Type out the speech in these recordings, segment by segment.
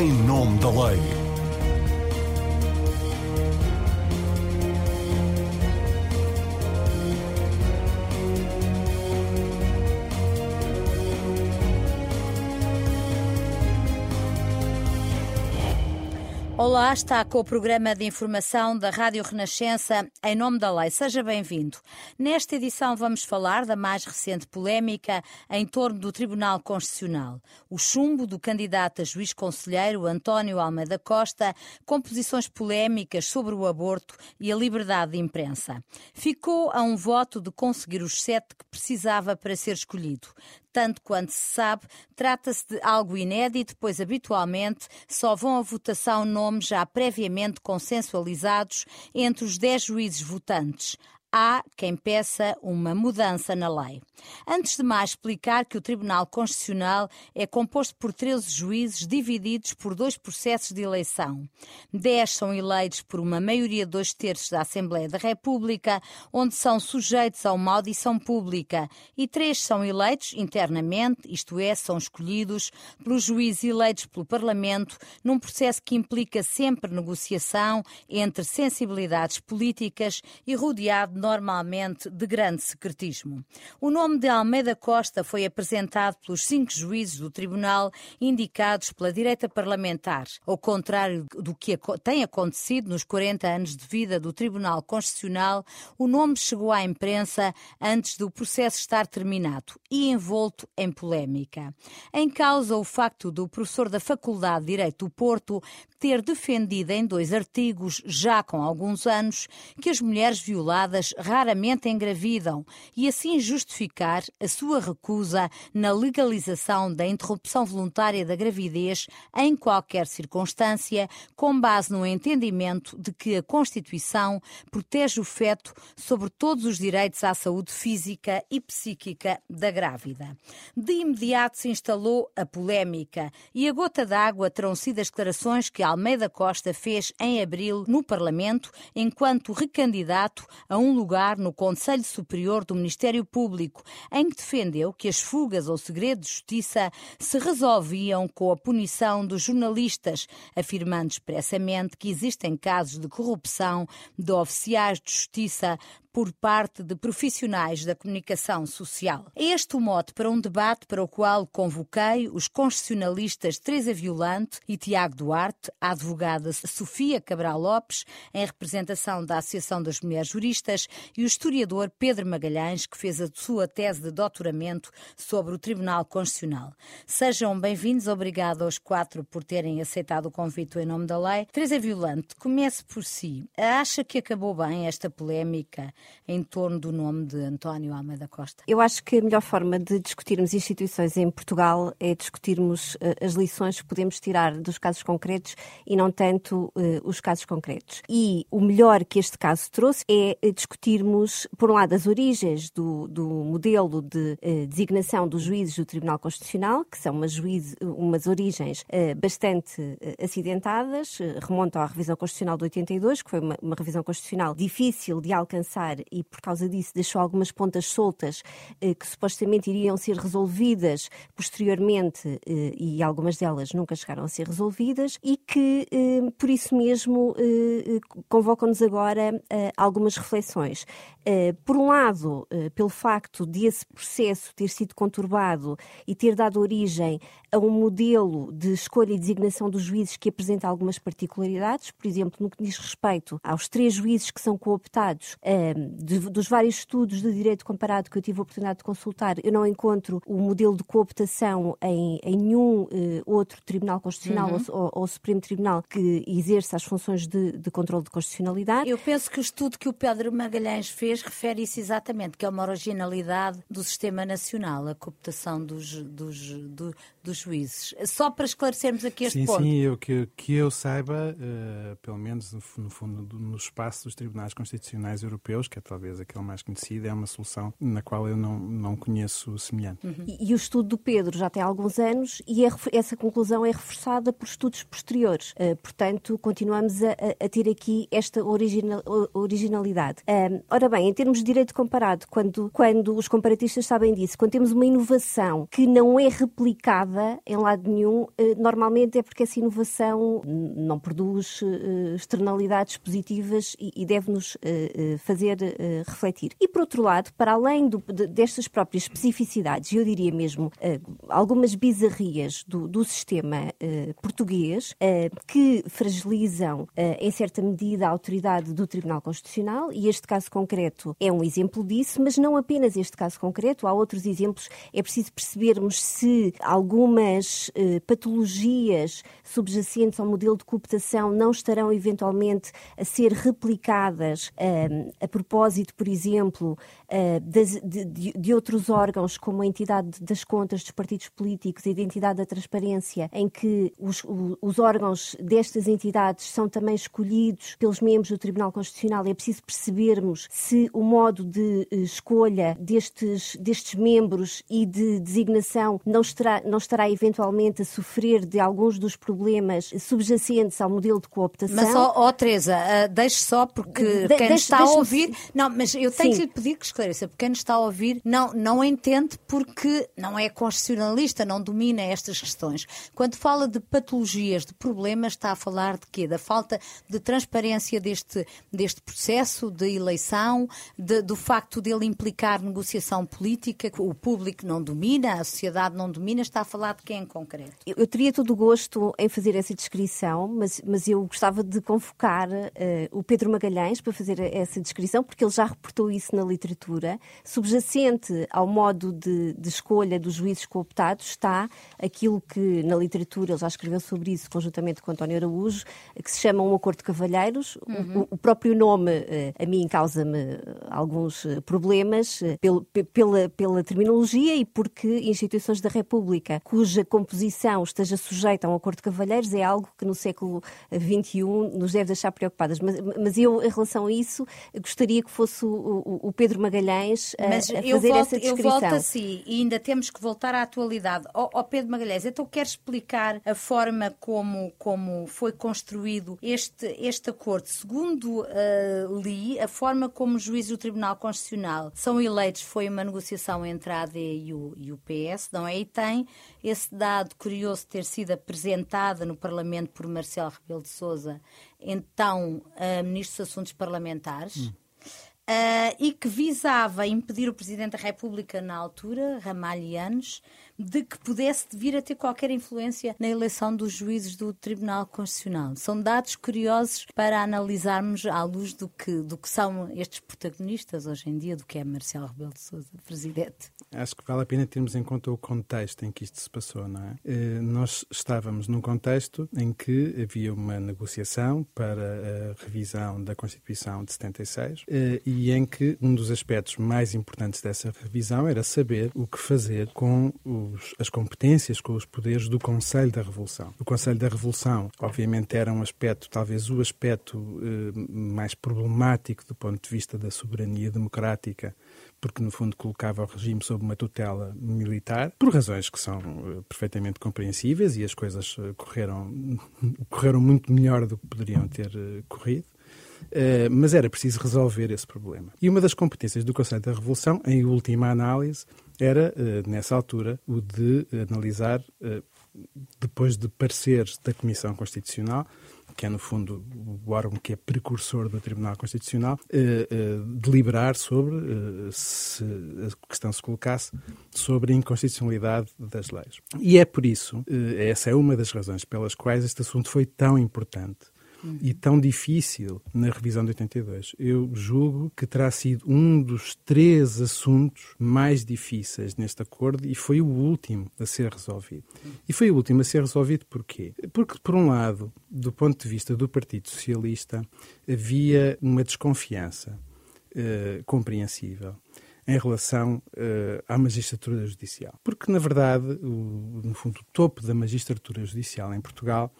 em nome da lei. Olá, está com o programa de informação da Rádio Renascença em nome da lei. Seja bem-vindo. Nesta edição vamos falar da mais recente polémica em torno do Tribunal Constitucional. O chumbo do candidato a juiz conselheiro António Almeida Costa, com posições polémicas sobre o aborto e a liberdade de imprensa. Ficou a um voto de conseguir os sete que precisava para ser escolhido tanto quanto se sabe, trata-se de algo inédito, pois habitualmente só vão à votação nomes já previamente consensualizados entre os dez juízes votantes há quem peça uma mudança na lei. Antes de mais explicar que o Tribunal Constitucional é composto por 13 juízes divididos por dois processos de eleição. Dez são eleitos por uma maioria de dois terços da Assembleia da República, onde são sujeitos a uma audição pública, e três são eleitos internamente, isto é, são escolhidos pelos juízes eleitos pelo Parlamento, num processo que implica sempre negociação entre sensibilidades políticas e rodeado normalmente de grande secretismo. O nome de Almeida Costa foi apresentado pelos cinco juízes do tribunal indicados pela direita parlamentar. Ao contrário do que tem acontecido nos 40 anos de vida do Tribunal Constitucional, o nome chegou à imprensa antes do processo estar terminado e envolto em polémica. Em causa o facto do professor da Faculdade de Direito do Porto ter defendido em dois artigos, já com alguns anos, que as mulheres violadas raramente engravidam e assim justificar a sua recusa na legalização da interrupção voluntária da gravidez em qualquer circunstância, com base no entendimento de que a Constituição protege o feto sobre todos os direitos à saúde física e psíquica da grávida. De imediato se instalou a polémica e a gota d'água terão sido as declarações que Almeida Costa fez em abril no Parlamento, enquanto recandidato a um lugar no Conselho Superior do Ministério Público, em que defendeu que as fugas ao segredo de justiça se resolviam com a punição dos jornalistas, afirmando expressamente que existem casos de corrupção de oficiais de justiça por parte de profissionais da comunicação social. É este o mote para um debate para o qual convoquei os constitucionalistas Teresa Violante e Tiago Duarte, a advogada Sofia Cabral Lopes, em representação da Associação das Mulheres Juristas, e o historiador Pedro Magalhães, que fez a sua tese de doutoramento sobre o Tribunal Constitucional. Sejam bem-vindos, obrigado aos quatro por terem aceitado o convite em nome da lei. Teresa Violante, comece por si. Acha que acabou bem esta polémica em torno do nome de António Almeida Costa? Eu acho que a melhor forma de discutirmos instituições em Portugal é discutirmos uh, as lições que podemos tirar dos casos concretos e não tanto uh, os casos concretos. E o melhor que este caso trouxe é uh, discutirmos, por um lado, as origens do, do modelo de designação dos juízes do Tribunal Constitucional, que são umas, juíze, umas origens bastante acidentadas, remontam à revisão constitucional de 82, que foi uma, uma revisão constitucional difícil de alcançar e, por causa disso, deixou algumas pontas soltas eh, que supostamente iriam ser resolvidas posteriormente eh, e algumas delas nunca chegaram a ser resolvidas e que, eh, por isso mesmo, convocam-nos agora algumas reflexões. Por um lado, pelo facto de esse processo ter sido conturbado e ter dado origem a um modelo de escolha e designação dos juízes que apresenta algumas particularidades, por exemplo, no que diz respeito aos três juízes que são cooptados, de, dos vários estudos de direito comparado que eu tive a oportunidade de consultar, eu não encontro o modelo de cooptação em, em nenhum uh, outro Tribunal Constitucional uhum. ou, ou, ou, Supremo Tribunal que exerça as funções de, de controle de constitucionalidade. Eu penso que o estudo que o Pedro Magalhães fez refere isso exatamente, que é uma originalidade do sistema nacional, a cooptação dos, dos, do, dos juízes. Só para esclarecermos aqui este sim, ponto. Sim, eu, que, que eu saiba, uh, pelo menos no, no fundo, no espaço dos tribunais constitucionais europeus, que é talvez aquele mais conhecido, é uma solução na qual eu não, não conheço semelhante. Uhum. E, e, o estudo do Pedro já tem alguns anos e é, essa conclusão é reforçada por estudos posteriores. Uh, portanto, continuamos a, a, ter aqui esta original, originalidade. Ora bem, em termos de direito comparado, quando, quando os comparatistas sabem disso, quando temos uma inovação que não é replicada em lado nenhum, eh, normalmente é porque essa inovação não produz eh, externalidades positivas e deve-nos fazer refletir. E, por outro lado, para além do, destas próprias especificidades, eu diria mesmo algumas bizarrias do, do sistema português que fragilizam, em certa medida, a autoridade do Tribunal Constitucional, e este caso concreto é um exemplo disso, mas não apenas este caso concreto, há outros exemplos. É preciso percebermos se algumas eh, patologias subjacentes ao modelo de cooptação não estarão eventualmente a ser replicadas eh, a propósito, por exemplo, eh, de, de, outros órgãos, como a entidade das contas dos partidos políticos, a identidade da transparência, em que os, os órgãos destas entidades são também escolhidos pelos membros do Tribunal Constitucional. É preciso percebermos se o modo de eh, escolha destes, destes membros e de designação não estará, não estará eventualmente a sofrer de alguns dos problemas subjacentes ao modelo de cooptação. Mas, ó, oh, Teresa, uh, deixe só, porque de, quem deixe, está a ouvir. Não, mas eu tenho Sim. que lhe pedir que quem nos está a ouvir não, não entende porque não é constitucionalista, não domina estas questões. Quando fala de patologias, de problemas, está a falar de quê? Da falta de transparência deste, deste processo de eleição, de, do facto dele implicar negociação política, que o público não domina, a sociedade não domina, está a falar de quem em concreto? Eu, eu teria todo o gosto em fazer essa descrição, mas, mas eu gostava de convocar uh, o Pedro Magalhães para fazer essa descrição, porque ele já reportou isso na literatura. Subjacente ao modo de, de escolha dos juízes cooptados está aquilo que na literatura ele já escreveu sobre isso conjuntamente com António Araújo, que se chama um acordo de cavalheiros. Uhum. O, o, próprio nome uh, a mim causa-me alguns eh, problemas pelo, pela, pela terminologia e porque instituições da República cuja composição esteja sujeita a um acordo de cavalheiros é algo que no século XXI nos deve deixar preocupadas. Mas, mas eu, em relação a isso, gostaria que fosse o, o Pedro Magalhães a, mas a fazer volto, essa descrição. Eu volto assim, e ainda temos que voltar à atualidade. Ó oh, oh Pedro Magalhães, então quer explicar a forma como, como foi construído este, este acordo? Segundo uh, li, a forma como os juízes do Tribunal Constitucional são eleitos foi uma negociação entre a AD e o, e o PS, não é? E tem esse dado curioso ter sido apresentada no Parlamento por Marcelo Rebelo de Sousa, então uh, Ministro dos Assuntos Parlamentares. Hum. Uh, e que visava impedir o Presidente da República na altura, Ramalhianos, de que pudesse vir a ter qualquer influência na eleição dos juízes do Tribunal Constitucional. São dados curiosos para analisarmos à luz do que, do que são estes protagonistas hoje em dia, do que é Marcelo Rebelo de Sousa, Presidente. Acho que vale a pena termos em conta o contexto em que isto se passou, não é? Eh, nós estávamos num contexto em que havia uma negociação para a revisão da Constituição de 76 eh, e em que um dos aspectos mais importantes dessa revisão era saber o que fazer com os, as competências, com os poderes do Conselho da Revolução. O Conselho da Revolução, obviamente, era um aspecto, talvez o aspecto eh, mais problemático do ponto de vista da soberania democrática, porque no fundo colocava o regime sob uma tutela militar, por razões que são uh, perfeitamente compreensíveis e as coisas uh, correram, correram muito melhor do que poderiam ter uh, corrido. Uh, mas era preciso resolver esse problema. E uma das competências do Conselho da Revolução, em última análise, era, uh, nessa altura, o de analisar, uh, depois de pareceres da Comissão Constitucional, que é no fundo o órgão que é precursor do Tribunal Constitucional, deliberar sobre, se a questão se colocasse, sobre a inconstitucionalidade das leis. E é por isso, essa é uma das razões pelas quais este assunto foi tão importante e tão difícil na revisão de 82. Eu julgo que terá sido um dos três assuntos mais difíceis neste acordo e foi o último a ser resolvido. E foi o último a ser resolvido porquê? Porque, por um lado, do ponto de vista do Partido Socialista, havia uma desconfiança uh, compreensível em relação uh, à magistratura judicial. Porque, na verdade, o, no fundo, o topo da magistratura judicial em Portugal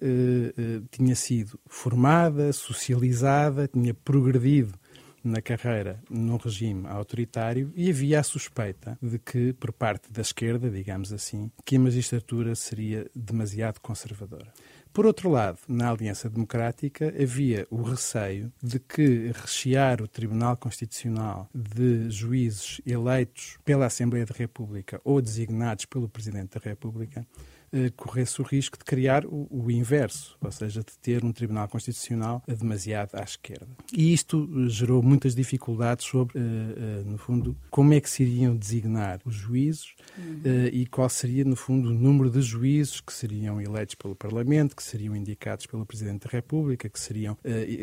eh, eh, tinha sido formada, socializada, tinha progredido na carreira num regime autoritário e havia a suspeita de que, por parte da esquerda, digamos assim, que a magistratura seria demasiado conservadora. Por outro lado, na Aliança Democrática havia o receio de que rechear o Tribunal Constitucional de juízes eleitos pela Assembleia da República ou designados pelo Presidente da República corresse o risco de criar o, o, inverso, ou seja, de ter um Tribunal Constitucional demasiado à esquerda. E isto eh, gerou muitas dificuldades sobre, uh, no fundo, como é que se iriam designar os juízes uhum. uh, e qual seria, no fundo, o número de juízes que seriam eleitos pelo Parlamento, que seriam indicados pelo Presidente da República, que seriam.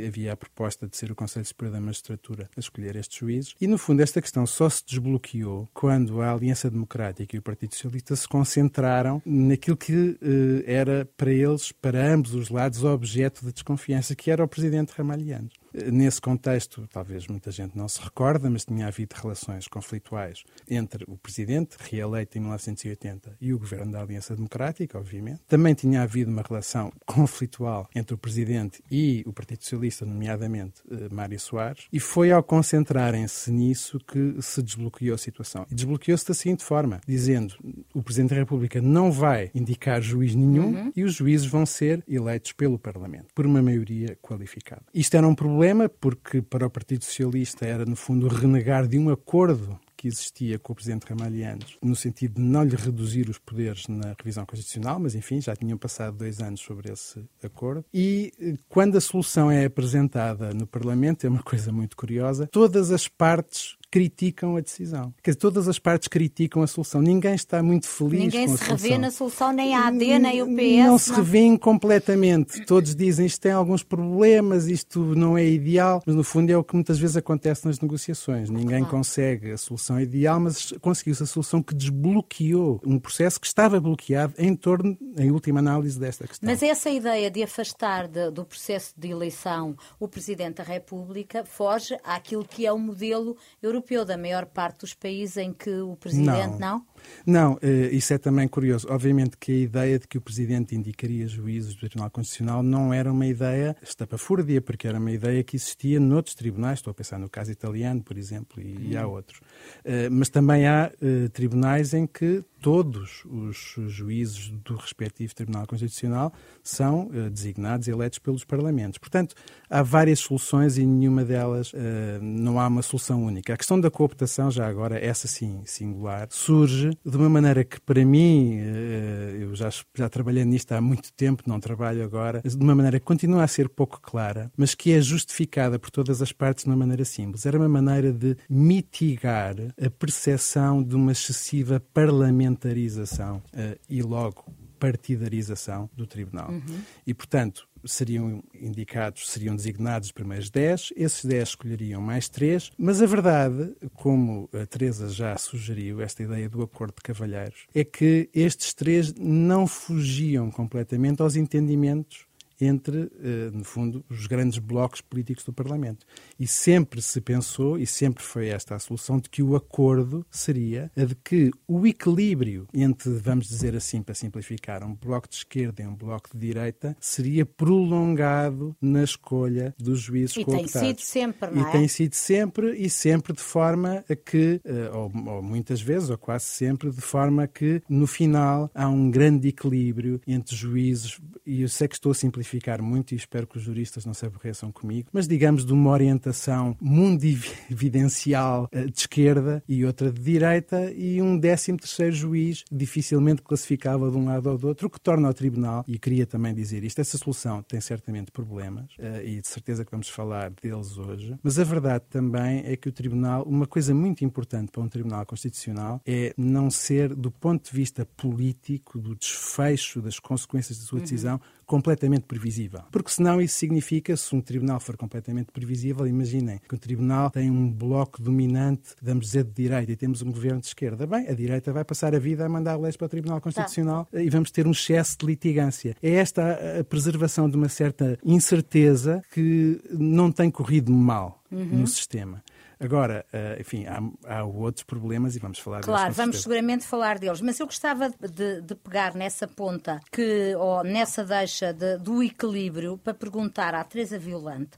havia a proposta de ser o Conselho Superior da Magistratura a escolher estes juízes. E, no fundo, esta questão só se desbloqueou quando a Aliança Democrática e o Partido Socialista se concentraram naquilo que eh, era para eles, para ambos os lados, objeto de desconfiança, que era o presidente Ramalhianos. Nesse contexto, talvez muita gente não se recorda, mas tinha havido relações conflituais entre o presidente, reeleito em 1980, e o governo da Aliança Democrática, obviamente. Também tinha havido uma relação conflitual entre o presidente e o Partido Socialista, nomeadamente eh, Mário Soares, e foi ao concentrarem-se nisso que se desbloqueou a situação. E desbloqueou-se da seguinte forma, dizendo o Presidente da República não vai indicar juiz nenhum uhum. e os juízes vão ser eleitos pelo Parlamento, por uma maioria qualificada. Isto era um problema problema, porque para o Partido Socialista era, no fundo, renegar de um acordo que existia com o Presidente Ramalhianos, no sentido de não lhe reduzir os poderes na revisão constitucional, mas enfim, já tinham passado dois anos sobre esse acordo. E eh, quando a solução é apresentada no Parlamento, é uma coisa muito curiosa, todas as partes criticam a decisão. Quer dizer, todas as partes criticam a solução. Ninguém está muito feliz Ninguém com a solução. Ninguém se revê na solução, nem a AD, nem o PS. Não se revêem completamente. Todos dizem isto tem alguns problemas, isto não é ideal, mas no fundo é o que muitas vezes acontece nas negociações. Ninguém claro. consegue a solução ideal, mas conseguiu-se a solução que desbloqueou um processo que estava bloqueado em torno, em última análise, desta questão. Mas essa ideia de afastar de, do processo de eleição o Presidente da República foge àquilo que é o modelo europeu europeu, da maior parte dos países em que o Presidente não? Não, não eh, isso é também curioso. Obviamente que a ideia de que o Presidente indicaria juízes do Tribunal Constitucional não era uma ideia estapafúrdia, porque era uma ideia que existia noutros tribunais, estou a pensar no caso italiano, por exemplo, e, há outros. Eh, mas também há eh, tribunais em que todos os juízes do respectivo Tribunal Constitucional são designados e eleitos pelos Parlamentos. Portanto, há várias soluções e nenhuma delas não há uma solução única. A questão da cooptação, já agora, essa sim, singular, surge de uma maneira que, para mim, eh, eu já, já trabalhei nisto há muito tempo, não trabalho agora, de uma maneira que continua a ser pouco clara, mas que é justificada por todas as partes de uma maneira simples. Era uma maneira de mitigar a percepção de uma excessiva parlamentarização eh, e, logo, partidarização do Tribunal. Uhum. E, portanto, seriam indicados, seriam designados os primeiros 10, esses 10 escolheriam mais 3, mas a verdade, como a Teresa já sugeriu, esta ideia do acordo de cavalheiros, é que estes três não fugiam completamente aos entendimentos entre, eh, no fundo, os grandes blocos políticos do Parlamento. E sempre se pensou, e sempre foi esta a solução, de que o acordo seria a de que o equilíbrio entre, vamos dizer assim, para simplificar, um bloco de esquerda e um bloco de direita, seria prolongado na escolha dos juízes e cooptados. E tem sido sempre, não é? E tem sido sempre, e sempre de forma a que, eh, ou, ou muitas vezes, ou quase sempre, de forma a que, no final, há um grande equilíbrio entre juízes, e eu sei que estou a simplificar simplificar muito e espero que os juristas não se aborreçam comigo, mas digamos de uma orientação mundividencial eh, de esquerda e outra de direita e um décimo terceiro juiz dificilmente classificável de um lado ou do outro, o que torna o tribunal, e queria também dizer isto, essa solução tem certamente problemas eh, e de certeza que vamos falar deles hoje, mas a verdade também é que o tribunal, uma coisa muito importante para um tribunal constitucional é não ser, do ponto de vista político, do desfecho das consequências da sua uhum. decisão, uhum completamente previsível. Porque senão isso significa, se um tribunal for completamente previsível, imaginem que o tribunal tem um bloco dominante, vamos dizer, de direita e temos um governo de esquerda. Bem, a direita vai passar a vida a mandar leis para o Tribunal Constitucional tá. e vamos ter um excesso de litigância. É esta a preservação de uma certa incerteza que não tem corrido mal uhum. no sistema. Agora, uh, enfim, há, há, outros problemas e vamos falar claro, deles. Claro, vamos seguramente falar deles, mas eu gostava de, de pegar nessa ponta, que, ou nessa deixa de, do equilíbrio, para perguntar à Teresa Violante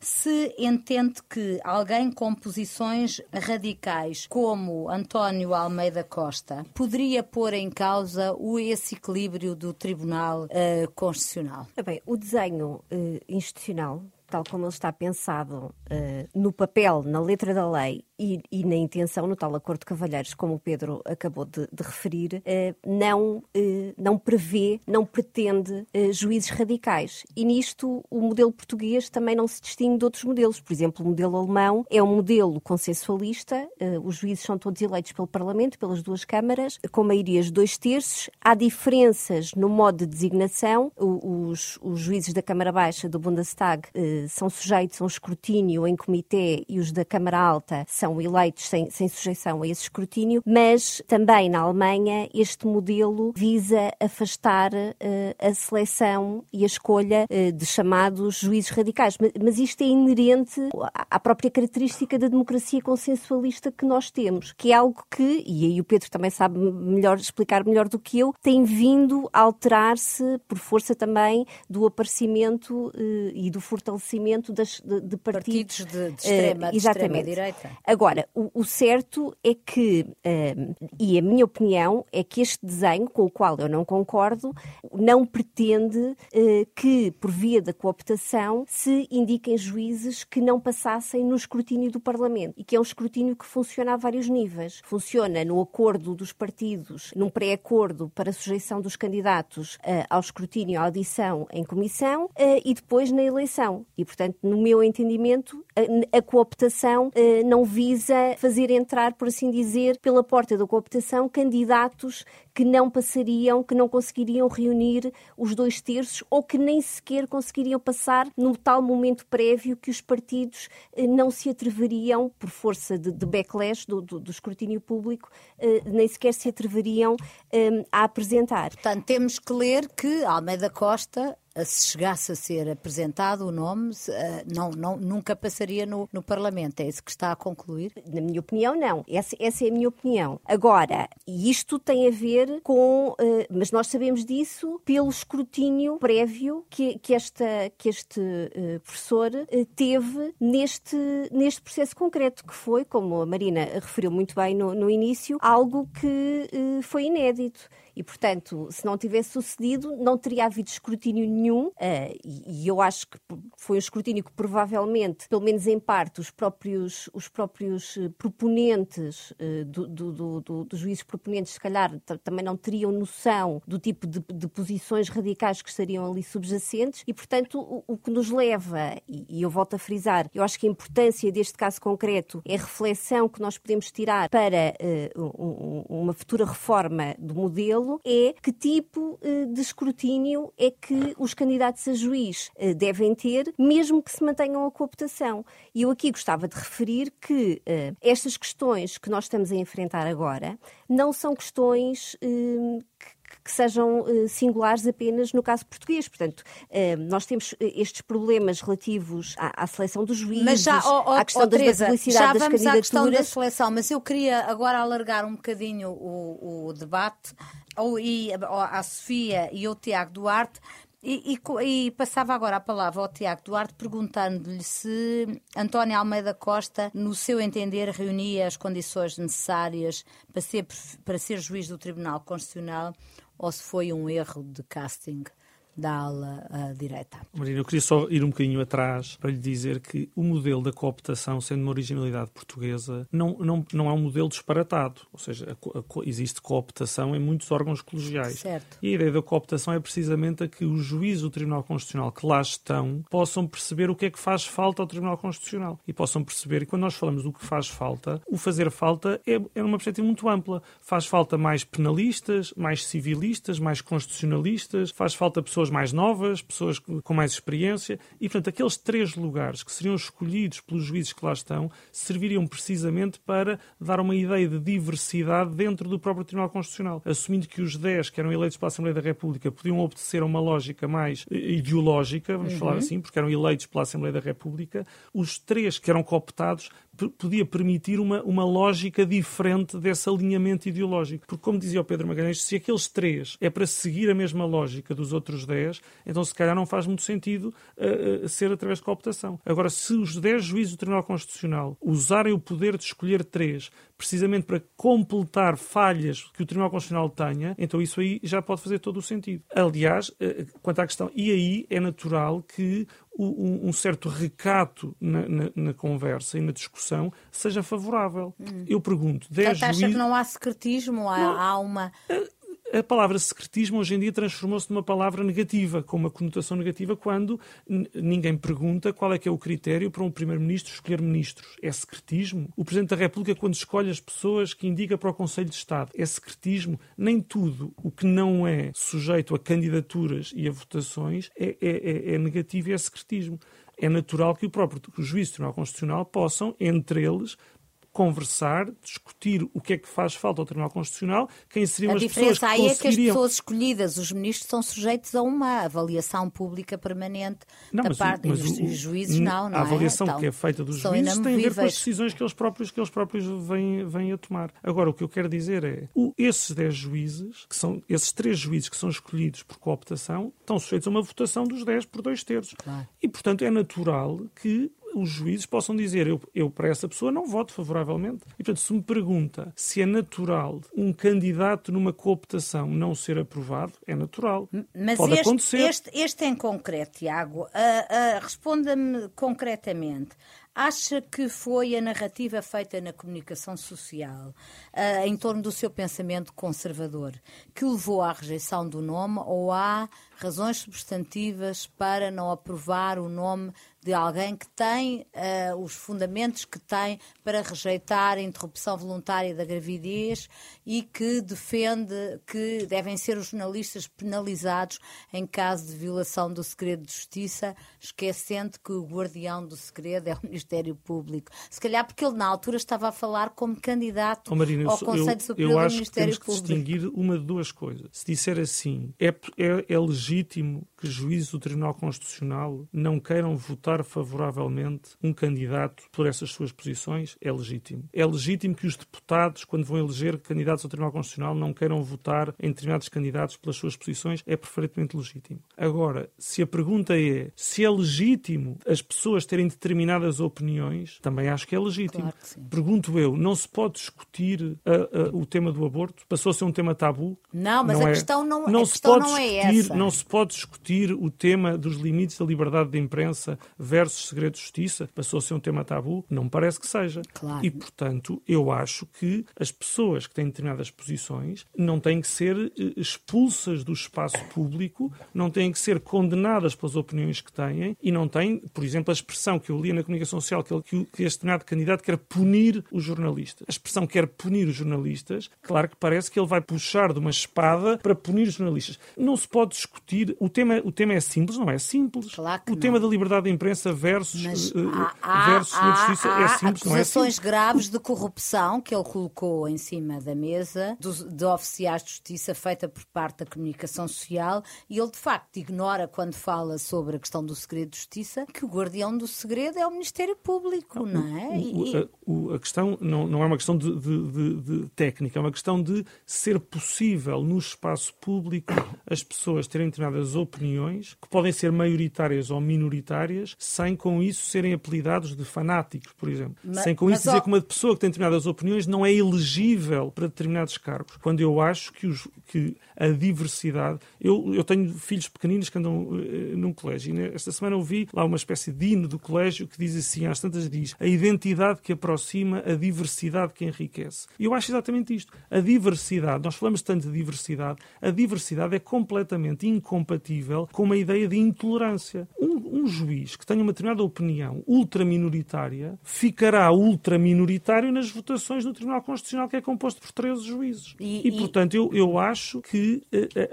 se entende que alguém com posições radicais, como António Almeida Costa, poderia pôr em causa o, esse equilíbrio do Tribunal uh, Constitucional? Bem, o desenho uh, institucional tal como ele está pensado uh, no papel, na letra da lei e, e, na intenção, no tal acordo de cavalheiros, como o Pedro acabou de, de referir, eh, não, eh, não prevê, não pretende juízes radicais. E nisto o modelo português também não se distingue de outros modelos. Por exemplo, o modelo alemão é um modelo consensualista, os juízes são todos eleitos pelo Parlamento, pelas duas câmaras, com maiorias de dois terços. Há diferenças no modo de designação. Os, os juízes da Câmara Baixa, do Bundestag, são sujeitos a um escrutínio em comitê e os da Câmara Alta são eleitos sem, sem sujeição a esse escrutínio, mas também na Alemanha este modelo visa afastar uh, a seleção e a escolha uh, de chamados juízes radicais. Mas, isto é inerente à própria característica da democracia consensualista que nós temos, que é algo que, e aí o Pedro também sabe melhor explicar melhor do que eu, tem vindo a alterar-se por força também do aparecimento uh, e do fortalecimento das, de, de partidos, partidos de, de extrema, uh, de extrema direita. Agora, o, o certo é que, um, e a minha opinião é que este desenho, com o qual eu não concordo, não pretende uh, que, por via da cooptação, se indiquem juízes que não passassem no escrutínio do Parlamento e que é um escrutínio que funciona a vários níveis. Funciona no acordo dos partidos, num pré-acordo para a sujeição dos candidatos uh, ao escrutínio, à audição em comissão uh, e depois na eleição. E, portanto, no meu entendimento, a, a cooptação não visa fazer entrar, por assim dizer, pela porta da cooptação candidatos que não passariam, que não conseguiriam reunir os dois terços ou que nem sequer conseguiriam passar no tal momento prévio que os partidos eh, não se atreveriam, por força de, de backlash do, do, do, escrutínio público, eh, nem sequer se atreveriam eh, a apresentar. Portanto, temos que ler que Almeida Costa se chegasse a ser apresentado o nome, não, não, nunca passaria no, no Parlamento. É isso que está a concluir? Na minha opinião, não. Essa, essa é a minha opinião. Agora, isto tem a ver com. Uh, mas nós sabemos disso pelo escrutínio prévio que, que, esta, que este uh, professor teve neste, neste processo concreto, que foi, como a Marina referiu muito bem no, no início, algo que foi inédito. E, portanto, se não tivesse sucedido, não teria havido escrutínio nenhum, uh, e, e, eu acho que foi um escrutínio que provavelmente, pelo menos em parte, os próprios, os próprios eh, proponentes, uh, do, do, do, juízes proponentes, se calhar também não teriam noção do tipo de, de, posições radicais que estariam ali subjacentes, e, portanto, o, o que nos leva, e, e eu volto a frisar, eu acho que a importância deste caso concreto é a reflexão que nós podemos tirar para uh, um, uma futura reforma do modelo é que tipo eh, de escrutínio é que os candidatos a juiz eh, devem ter, mesmo que se mantenham a cooptação. E eu aqui gostava de referir que uh, estas questões que nós estamos a enfrentar agora não são questões que que sejam uh, singulares apenas no caso português. Portanto, uh, nós temos eh, estes problemas relativos à, à seleção dos juízes, mas já, oh, oh, à questão oh, da Teresa, publicidade já das vamos candidaturas. à questão da seleção, mas eu queria agora alargar um bocadinho o, o debate ou, e, a Sofia e o Tiago Duarte e, e, e, passava agora a palavra ao Tiago Duarte perguntando-lhe se António Almeida Costa, no seu entender, reunia as condições necessárias para ser, para ser juiz do Tribunal Constitucional ou se foi um erro de casting da ala uh, direita. Marina, eu queria só ir um bocadinho atrás para lhe dizer que o modelo da cooptação, sendo uma originalidade portuguesa, não, não, não é um modelo disparatado. Ou seja, a, a, existe cooptação em muitos órgãos colegiais. Certo. E a ideia da cooptação é precisamente a que os juízes do Tribunal Constitucional que lá estão possam perceber o que é que faz falta ao Tribunal Constitucional. E possam perceber que quando nós falamos do que faz falta, o fazer falta é, é uma perspectiva muito ampla. Faz falta mais penalistas, mais civilistas, mais constitucionalistas, faz falta pessoas pessoas mais novas, pessoas com mais experiência, e portanto aqueles três lugares que seriam escolhidos pelos juízes que lá estão serviriam precisamente para dar uma ideia de diversidade dentro do próprio Tribunal Constitucional, assumindo que os dez que eram eleitos pela Assembleia da República podiam obedecer a uma lógica mais ideológica, vamos uhum. falar assim, porque eram eleitos pela Assembleia da República, os três que eram cooptados podia permitir uma, uma lógica diferente desse alinhamento ideológico. Porque, como dizia o Pedro Magalhães, se aqueles três é para seguir a mesma lógica dos outros dez, então se calhar não faz muito sentido uh, uh, ser através de cooptação. Agora, se os dez juízes do Tribunal Constitucional usarem o poder de escolher três precisamente para completar falhas que o Tribunal Constitucional tenha, então isso aí já pode fazer todo o sentido. Aliás, uh, quanto à questão, e aí é natural que um, certo recato na, na, na, conversa e na discussão seja favorável. Hum. Eu pergunto, 10 Portanto, acha que não há secretismo? Há, não, há uma a palavra secretismo hoje em dia transformou-se numa palavra negativa, com uma conotação negativa, quando ninguém pergunta qual é que é o critério para um primeiro-ministro escolher ministros. É secretismo? O Presidente da República, quando escolhe as pessoas que indica para o Conselho de Estado, é secretismo? Nem tudo o que não é sujeito a candidaturas e a votações é, é, é, é negativo e é secretismo é natural que o próprio os juízes do Tribunal Constitucional possam, entre eles, conversar, discutir o que é que faz falta ao Tribunal Constitucional, quem seriam a as pessoas que aí conseguiriam... é que as pessoas escolhidas, os ministros, são sujeitos a uma avaliação pública permanente não, da parte dos juízes não, não A avaliação é? então, que é feita dos juízes tem a ver com as decisões que eles próprios, que eles próprios vêm, vêm a tomar. Agora, o que eu quero dizer é, o, esses 10 juízes, que são esses três juízes que são escolhidos por cooptação, estão sujeitos a uma votação dos 10 por dois terços. Claro. E, portanto, é natural que os juízes possam dizer eu, eu para essa pessoa não voto favoravelmente. E, portanto, se me pergunta se é natural um candidato numa cooptação não ser aprovado, é natural. Mas Pode este, acontecer. Este, este em concreto, Tiago, uh, uh, responda-me concretamente. Acha que foi a narrativa feita na comunicação social uh, em torno do seu pensamento conservador que levou à rejeição do nome ou há razões substantivas para não aprovar o nome de alguém que tem uh, os fundamentos que tem para rejeitar a interrupção voluntária da gravidez e que defende que devem ser os jornalistas penalizados em caso de violação do segredo de justiça, esquecendo que o guardião do segredo é o Ministério Público. Se calhar porque ele na altura estava a falar como candidato oh, Marina, ao Conselho eu, Superior eu do Ministério que temos Público. Que distinguir uma de duas coisas. Se disser assim, é, é, é legítimo que juízes do Tribunal Constitucional não queiram votar favoravelmente um candidato por essas suas posições, é legítimo. É legítimo que os deputados, quando vão eleger candidatos ao Tribunal Constitucional, não queiram votar em determinados candidatos pelas suas posições, é perfeitamente legítimo. Agora, se a pergunta é se é legítimo as pessoas terem determinadas opiniões, também acho que é legítimo. Claro Pergunto eu, não se pode discutir uh, uh, o tema do aborto? Passou a ser um tema tabu? Não, mas não a, é. questão não, não a se questão pode não discutir, é essa. Não se pode discutir o tema dos limites da liberdade de imprensa versus segredo de justiça? Passou a ser um tema tabu? Não me parece que seja. Claro. E, portanto, eu acho que as pessoas que têm determinadas posições não têm que ser eh, expulsas do espaço público, não têm que ser condenadas pelas opiniões que têm e não têm, por exemplo, a expressão que eu li na comunicação social que, que, que este determinado candidato quer punir os jornalistas. A expressão quer punir os jornalistas, claro que parece que ele vai puxar de uma espada para punir os jornalistas. Não se pode discutir. O tema, o tema é simples, não é simples. Claro o não. tema da liberdade da imprensa versus, uh, há, versus há, justiça há, é simples, não é acusações graves de corrupção que ele colocou em cima da mesa de, de oficiais de justiça feita por parte da comunicação social e ele de facto ignora quando fala sobre a questão do segredo de justiça que o guardião do segredo é o Ministério Público, não, não é? E, a, o, a, questão não, não é uma questão de, de, de, de técnica, é uma questão de ser possível no espaço público as pessoas terem determinadas opiniões que podem ser maioritárias ou minoritárias sem com isso serem apelidados de fanáticos, por exemplo. Mas, sem com isso dizer ó... que uma pessoa que tem determinadas opiniões não é elegível para determinados cargos. Quando eu acho que, os, que a diversidade. Eu, eu tenho filhos pequeninos que andam uh, num colégio e esta semana ouvi lá uma espécie de hino do colégio que diz assim, às tantas diz, a identidade que aproxima, a diversidade que enriquece. E eu acho exatamente isto. A diversidade, nós falamos tanto de diversidade, a diversidade é completamente incompatível com uma ideia de intolerância. Um, um juiz que tenha uma determinada opinião ultraminoritária ficará ultraminoritário nas votações no Tribunal Constitucional, que é composto por 13 juízes. E, e, e portanto, eu, eu acho que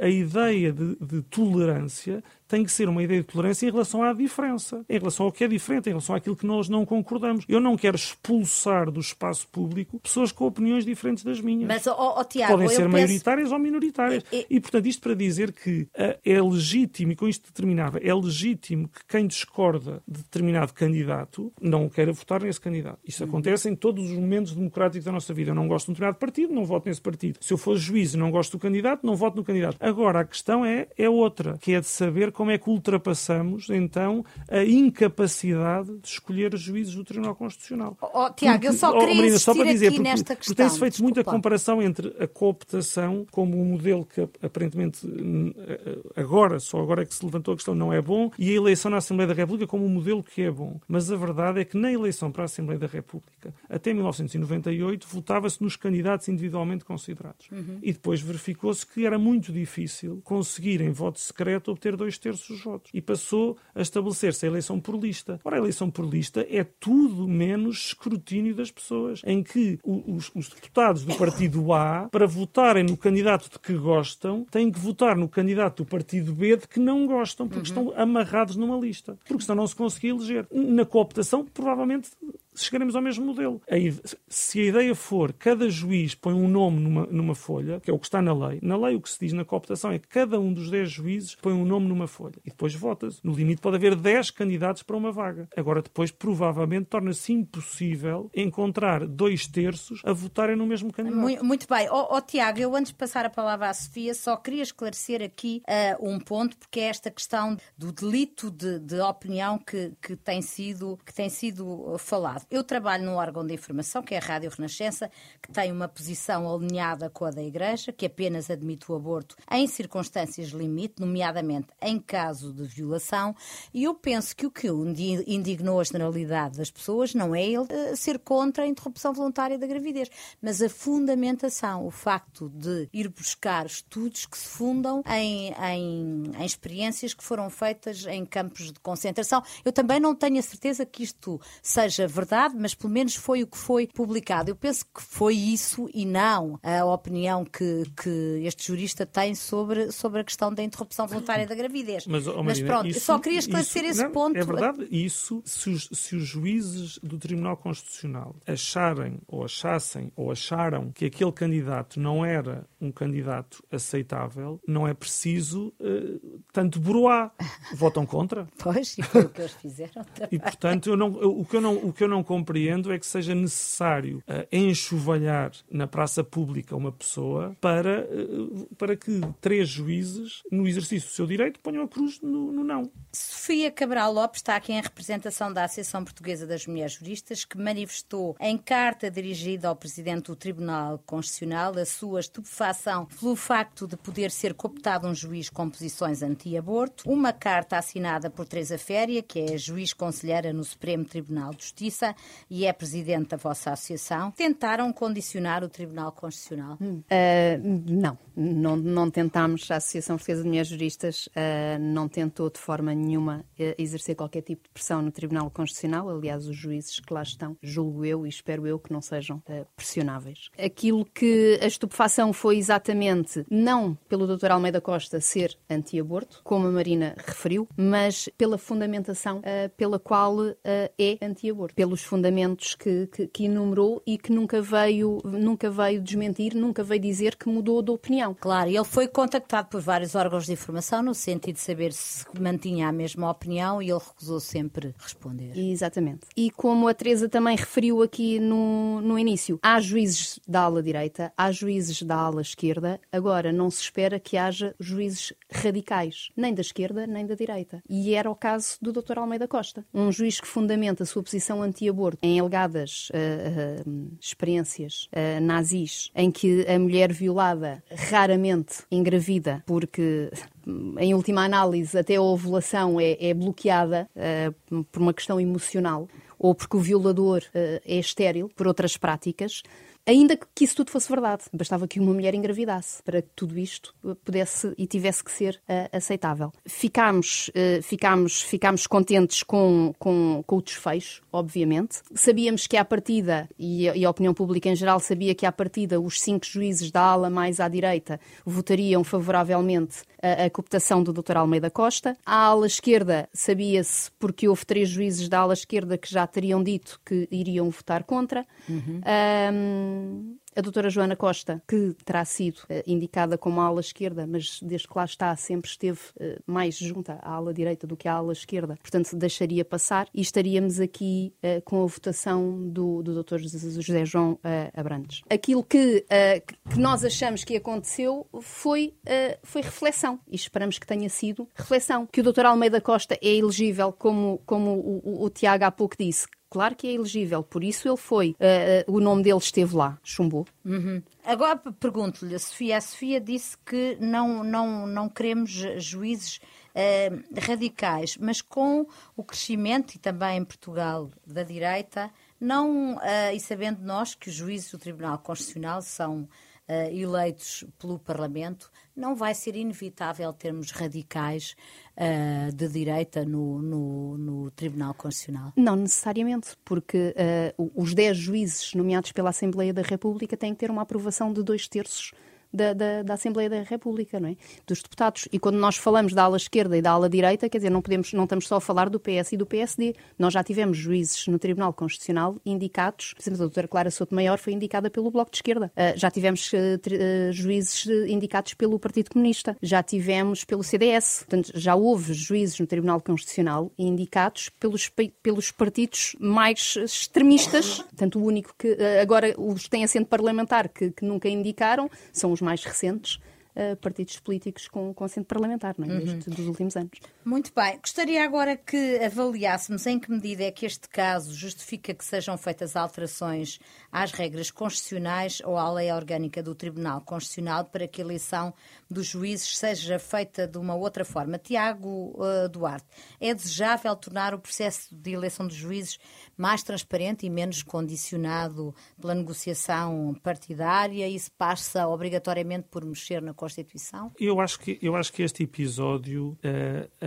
a, a ideia de, de tolerância tem que ser uma ideia de tolerância em relação à diferença, em relação ao que é diferente, em relação àquilo que nós não concordamos. Eu não quero expulsar do espaço público pessoas com opiniões diferentes das minhas. Mas, oh, oh, Tiago, Podem ser penso... maioritárias ou minoritárias. E, e, portanto, isto para dizer que uh, é legítimo, e com isto determinava, é legítimo que quem discorda de determinado candidato não queira votar nesse candidato. Isso uhum. acontece em todos os momentos democráticos da nossa vida. Eu não gosto de um determinado partido, não voto nesse partido. Se eu for juiz e não gosto do candidato, não voto no candidato. Agora, a questão é, é outra, que é de saber como é que ultrapassamos, então, a incapacidade de escolher os juízes do Tribunal Constitucional. Oh, Tiago, eu só queria oh, Marina, só para dizer, aqui porque, nesta questão. Porque tem-se feito muita comparação entre a cooptação como um modelo que aparentemente agora, só agora é que se levantou a questão, não é bom, e a eleição na Assembleia da República como um modelo que é bom. Mas a verdade é que na eleição para a Assembleia da República, até 1998, votava-se nos candidatos individualmente considerados. Uhum. E depois verificou-se que era muito difícil conseguir, em voto secreto, obter dois terços dos votos. E passou a estabelecer-se a eleição por lista. Ora, a eleição por lista é tudo menos escrutínio das pessoas, em que os, os deputados do partido A, para votarem no candidato de que gostam, têm que votar no candidato do partido B de que não gostam, porque uhum. estão amarrados numa lista. Porque senão não se conseguia eleger. Na cooptação, provavelmente chegaremos ao mesmo modelo. Se a ideia for cada juiz põe um nome numa, numa folha, que é o que está na lei, na lei o que se diz na cooptação é que cada um dos 10 juízes põe um nome numa folha e depois vota-se. No limite pode haver 10 candidatos para uma vaga. Agora, depois, provavelmente, torna-se impossível encontrar dois terços a votarem no mesmo candidato. Muito, bem. Ó oh, oh, Tiago, eu antes de passar a palavra à Sofia, só queria esclarecer aqui uh, um ponto, porque é esta questão do delito de, de opinião que, que, tem sido, que tem sido falado. Eu trabalho num órgão de informação, que é a Rádio Renascença, que tem uma posição alinhada com a da Igreja, que apenas admite o aborto em circunstâncias limite, nomeadamente em caso de violação, e eu penso que o que indignou a generalidade das pessoas não é ele uh, ser contra a interrupção voluntária da gravidez, mas a fundamentação, o facto de ir buscar estudos que se fundam em, em, em experiências que foram feitas em campos de concentração. Eu também não tenho a certeza que isto seja verdade verdade, mas pelo menos foi o que foi publicado. Eu penso que foi isso e não a opinião que, que este jurista tem sobre, sobre a questão da interrupção voluntária da gravidez. Mas, oh, Marina, mas pronto, isso, só queria esclarecer isso, esse não, ponto. É verdade, isso, se os, se os juízes do Tribunal Constitucional acharem ou achassem ou acharam que aquele candidato não era um candidato aceitável, não é preciso uh, tanto broar. Votam contra. Pois, e foi o que eles fizeram também. E, portanto, eu não, o, que eu não, o que eu não compreendo é que seja necessário uh, enxovalhar na praça pública uma pessoa para, uh, para que três juízes, no exercício do seu direito, ponham a cruz no, no não. Sofia Cabral Lopes está aqui em representação da Associação Portuguesa das Mulheres Juristas, que manifestou em carta dirigida ao Presidente do Tribunal Constitucional a sua estupefação pelo facto de poder ser cooptado um juiz com posições anti-aborto, uma carta assinada por Teresa Féria, que é juiz conselheira no Supremo Tribunal de Justiça, e é presidente da vossa associação, tentaram condicionar o Tribunal Constitucional? Uh, não, não, não tentámos. A Associação Portuguesa de Mulheres Juristas uh, não tentou de forma nenhuma uh, exercer qualquer tipo de pressão no Tribunal Constitucional. Aliás, os juízes que lá estão, julgo eu e espero eu que não sejam pressionáveis. Aquilo que a estupefação foi exatamente não pelo Dr. Almeida Costa ser anti-aborto, como a Marina referiu, mas pela fundamentação pela qual é anti-aborto, pelos fundamentos que, que, que, enumerou e que nunca veio, nunca veio desmentir, nunca veio dizer que mudou de opinião. Claro, ele foi contactado por vários órgãos de informação no sentido de saber se mantinha a mesma opinião e ele recusou sempre responder. Exatamente. E como a Teresa também referiu aqui no, no início, há juízes da ala direita, há juízes da ala esquerda, agora não se espera que haja juízes radicais, nem da esquerda nem da direita. E era o caso do Dr. Almeida Costa, um juiz que fundamenta a sua posição em alegadas uh, uh, experiências uh, nazis, em que a mulher violada raramente engravida, porque em última análise até a ovulação é, é bloqueada por uma questão emocional ou porque o violador é estéril por outras práticas, Ainda que isso tudo fosse verdade, bastava que uma mulher engravidasse para que tudo isto pudesse e tivesse que ser uh, aceitável. Ficámos, uh, ficámos, ficámos contentes com, com, com, o desfecho, obviamente. Sabíamos que à partida, e a, e a opinião pública em geral sabia que à partida os cinco juízes da ala mais à direita votariam favoravelmente a, a cooptação do Dr. Almeida Costa. A ala esquerda sabia-se porque houve três juízes da ala esquerda que já teriam dito que iriam votar contra. Uhum. Um, a doutora Joana Costa, que terá sido uh, indicada como ala esquerda, mas desde que lá está sempre esteve uh, mais junta à ala direita do que à ala esquerda, portanto deixaria passar e estaríamos aqui uh, com a votação do, do doutor José João Abrantes. Aquilo que, que nós achamos que aconteceu foi, foi reflexão e esperamos que tenha sido reflexão. Que o doutor Almeida Costa é elegível, como, como o, o, o Tiago há pouco disse, claro que é elegível, por isso ele foi. Uh, uh, o nome dele esteve lá, chumbou. Uhum. Agora pergunto-lhe, a Sofia. A Sofia disse que não, não, não queremos juízes uh, radicais, mas com o crescimento, e também em Portugal, da direita, não, e sabendo nós que os juízes do Tribunal Constitucional são eleitos pelo Parlamento, não vai ser inevitável termos radicais uh, de direita no, no, no, Tribunal Constitucional? Não necessariamente, porque uh, os 10 juízes nomeados pela Assembleia da República têm que ter uma aprovação de dois terços da, da, da, Assembleia da República, não é? dos deputados. E quando nós falamos da ala esquerda e da ala direita, quer dizer, não, podemos, não estamos só a falar do PS e do PSD. Nós já tivemos juízes no Tribunal Constitucional indicados, por exemplo, a doutora Clara Souto Maior foi indicada pelo Bloco de Esquerda. Uh, já tivemos uh, uh, juízes indicados pelo Partido Comunista. Já tivemos pelo CDS. Portanto, já houve juízes no Tribunal Constitucional indicados pelos, pelos partidos mais extremistas. Portanto, o único que agora os têm assento parlamentar que, que nunca indicaram são os mais recentes, uh, partidos políticos com, com assento parlamentar, não é? Uhum. dos últimos anos. Muito bem. Gostaria agora que avaliássemos em que medida é que este caso justifica que sejam feitas alterações às regras constitucionais ou à lei orgânica do Tribunal Constitucional para que a eleição dos juízes seja feita de uma outra forma. Tiago uh, Duarte, é desejável tornar o processo de eleição dos juízes mais transparente e menos condicionado pela negociação partidária? Isso passa obrigatoriamente por mexer na Constituição? Eu acho que, eu acho que este episódio uh,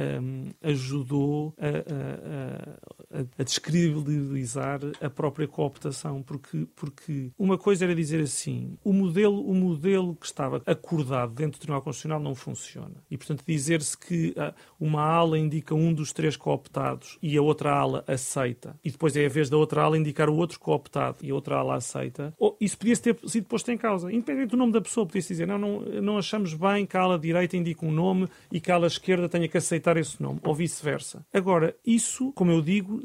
ajudou a, a, a, a, descredibilizar a própria cooptação, porque, porque uma coisa era dizer assim, o modelo, o modelo que estava acordado dentro do Tribunal Constitucional não funciona. E, portanto, dizer-se que uh, uma ala indica um dos três cooptados e a outra ala aceita, e depois é a vez da outra ala indicar o outro cooptado e a outra ala aceita, ou, isso podia ter sido posto em causa. Independente do nome da pessoa, podia-se dizer, não, não, não achamos bem que a ala direita indique um nome e que a ala esquerda tenha que aceitar esse nome, ou vice-versa. Agora, isso, como eu digo,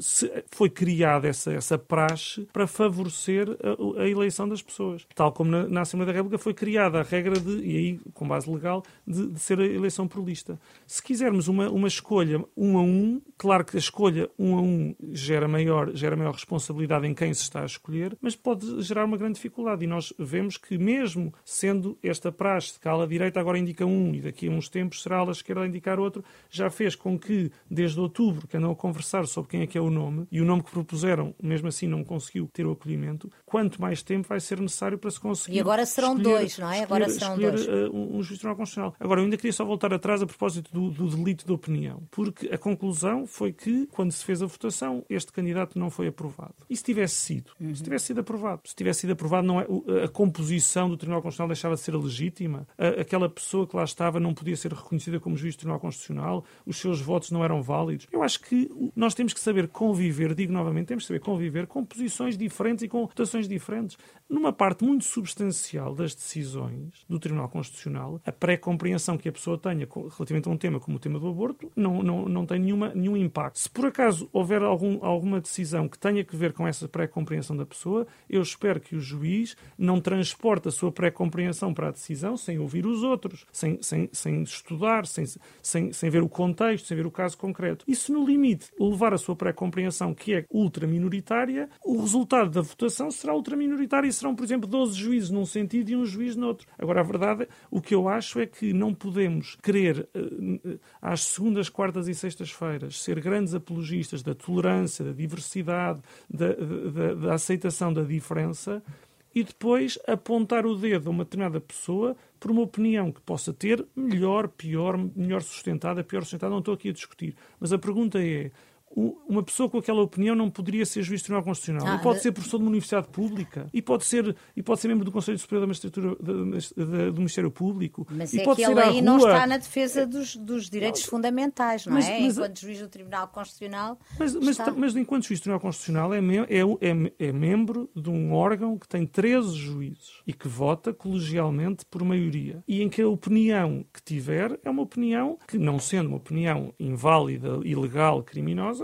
foi criada essa, essa praxe para favorecer a, a eleição das pessoas. Tal como na, na, Assembleia da República foi criada a regra de, e aí com base legal, de, de ser a eleição por lista. Se quisermos uma, uma escolha um a um, claro que a escolha um a um gera maior, gera maior responsabilidade em quem se está a escolher, mas pode gerar uma grande dificuldade. E nós vemos que, mesmo sendo esta praxe de que a ala direita agora indica um e daqui a uns tempos será a ala esquerda a indicar outro, já fez com que, desde outubro, que andam a conversar sobre quem é que é o nome, e o nome que propuseram, mesmo assim, não conseguiu ter o acolhimento, quanto mais tempo vai ser necessário para se conseguir. E agora serão escolher, dois, não é? Agora escolher, serão escolher, dois. Uh, um, um juiz tribunal constitucional. Agora, eu ainda queria só voltar atrás a propósito do, do delito de opinião, porque a conclusão foi que, quando se fez a votação, este candidato não foi aprovado. E se tivesse sido? Uhum. Se tivesse sido aprovado? Se tivesse sido aprovado, não é, a composição do Tribunal Constitucional deixava de ser legítima? A, aquela pessoa que lá estava não podia ser reconhecida como juiz do Tribunal Constitucional? Os seus votos não eram válidos? Eu acho que nós temos que saber conviver, digo novamente, temos que saber conviver com posições diferentes e com votações diferentes. Numa parte muito substancial das decisões do Tribunal Constitucional, a pré-compreensão que a pessoa tenha relativamente a um tema como o tema do aborto não, não, não tem nenhuma, nenhum impacto. Se por acaso houver algum, alguma decisão que tenha que ver com essa pré-compreensão da pessoa, eu espero que o juiz não transporte a sua pré-compreensão para a decisão sem ouvir os outros, sem, sem, sem estudar, sem, sem, sem ver o contexto, sem ver o caso concreto. E se no limite levar a sua pré-compreensão, que é ultraminoritária, o resultado da votação será ultraminoritário e serão, por exemplo, 12 juízes num sentido e um juiz noutro. Agora, a verdade, o que eu acho é que não podemos querer, eh, às segundas, quartas e sextas-feiras, ser grandes apologistas da tolerância, da diversidade, da, da, da aceitação da diferença e depois apontar o dedo a uma determinada pessoa por uma opinião que possa ter melhor, pior, melhor sustentada, pior sustentada, não estou aqui a discutir. Mas a pergunta é: uma pessoa com aquela opinião não poderia ser juiz do Tribunal Constitucional. Ah, e pode ser professor de uma universidade pública, e pode ser, e pode ser membro do Conselho Superior da Magistratura do Ministério Público. Mas e é pode que ele aí não está na defesa dos, dos direitos não, fundamentais, não mas, é? Mas, enquanto juiz do Tribunal Constitucional. Mas, mas, mas enquanto juiz do Tribunal Constitucional é, é, é, é membro de um órgão que tem 13 juízes e que vota colegialmente por maioria. E em que a opinião que tiver é uma opinião que, não sendo uma opinião inválida, ilegal, criminosa,